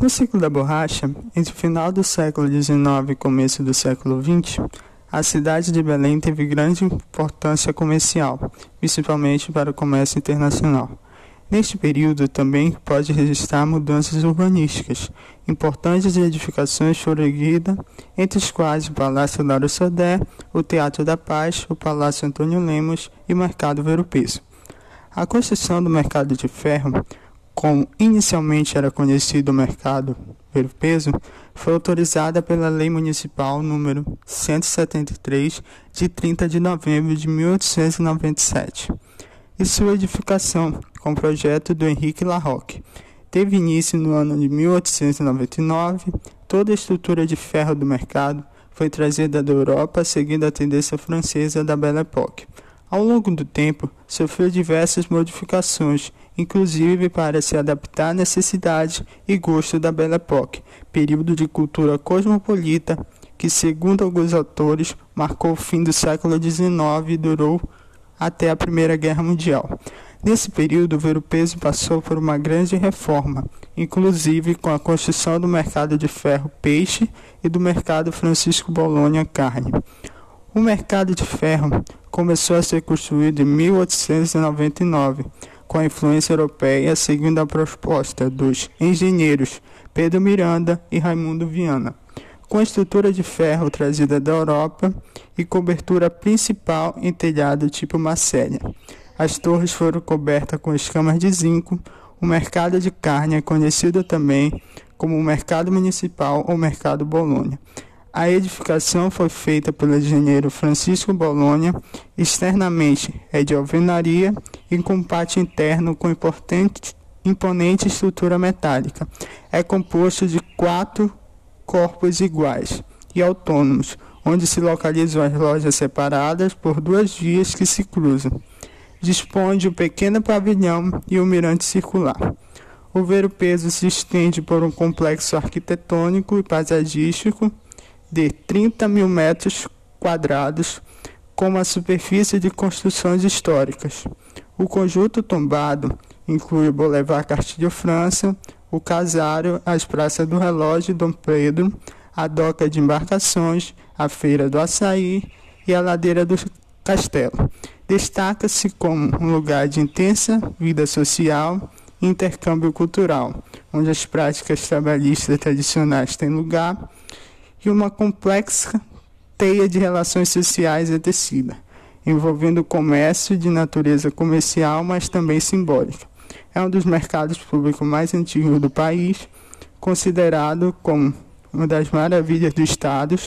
No ciclo da borracha, entre o final do século XIX e começo do século XX, a cidade de Belém teve grande importância comercial, principalmente para o comércio internacional. Neste período também pode registrar mudanças urbanísticas. Importantes edificações foram erguidas, entre as quais o Palácio Lauro Sodé, o Teatro da Paz, o Palácio Antônio Lemos e o Mercado Vero Peso. A construção do mercado de ferro como inicialmente era conhecido o mercado pelo peso, foi autorizada pela Lei Municipal número 173 de 30 de novembro de 1897. E sua edificação, com o projeto do Henrique Larroque, teve início no ano de 1899. Toda a estrutura de ferro do mercado foi trazida da Europa seguindo a tendência francesa da Belle Époque. Ao longo do tempo, sofreu diversas modificações, inclusive para se adaptar à necessidade e gosto da Belle Époque, período de cultura cosmopolita que, segundo alguns autores, marcou o fim do século XIX e durou até a Primeira Guerra Mundial. Nesse período, o Ver-o-Peso passou por uma grande reforma, inclusive com a construção do mercado de ferro peixe e do mercado Francisco Bolonha carne. O mercado de ferro começou a ser construído em 1899, com a influência europeia, seguindo a proposta dos engenheiros Pedro Miranda e Raimundo Viana, com estrutura de ferro trazida da Europa e cobertura principal em telhado tipo Marcélia. As torres foram cobertas com escamas de zinco. O mercado de carne é conhecido também como o Mercado Municipal ou Mercado Bolonha. A edificação foi feita pelo engenheiro Francisco Bolonha, externamente é de alvenaria e com pátio interno com importante, imponente estrutura metálica. É composto de quatro corpos iguais e autônomos, onde se localizam as lojas separadas por duas vias que se cruzam. Dispõe de um pequeno pavilhão e um mirante circular. O ver-o-peso se estende por um complexo arquitetônico e paisagístico de 30 mil metros quadrados, com uma superfície de construções históricas. O conjunto tombado inclui o Boulevard Castilho França, o Casário, as Praças do Relógio Dom Pedro, a doca de embarcações, a Feira do Açaí e a Ladeira do Castelo. Destaca-se como um lugar de intensa vida social e intercâmbio cultural, onde as práticas trabalhistas tradicionais têm lugar e uma complexa teia de relações sociais é tecida, envolvendo comércio de natureza comercial, mas também simbólica. É um dos mercados públicos mais antigos do país, considerado como uma das maravilhas do Estado.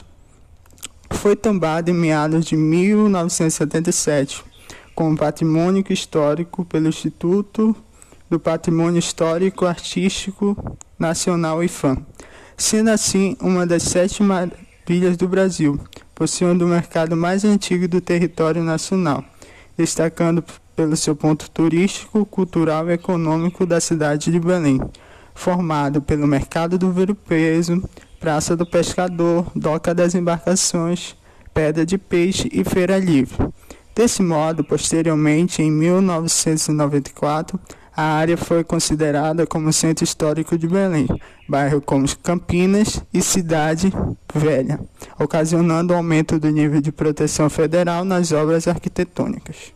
Foi tombado em meados de 1977 como patrimônio histórico pelo Instituto do Patrimônio Histórico Artístico Nacional IFAM sendo assim uma das sete maravilhas do Brasil, possuindo o mercado mais antigo do território nacional, destacando pelo seu ponto turístico, cultural e econômico da cidade de Belém, formado pelo Mercado do Ver Peso, Praça do Pescador, Doca das Embarcações, Pedra de Peixe e Feira Livre. Desse modo, posteriormente, em 1994, a área foi considerada como centro histórico de Belém, bairro como Campinas e Cidade Velha, ocasionando o aumento do nível de proteção federal nas obras arquitetônicas.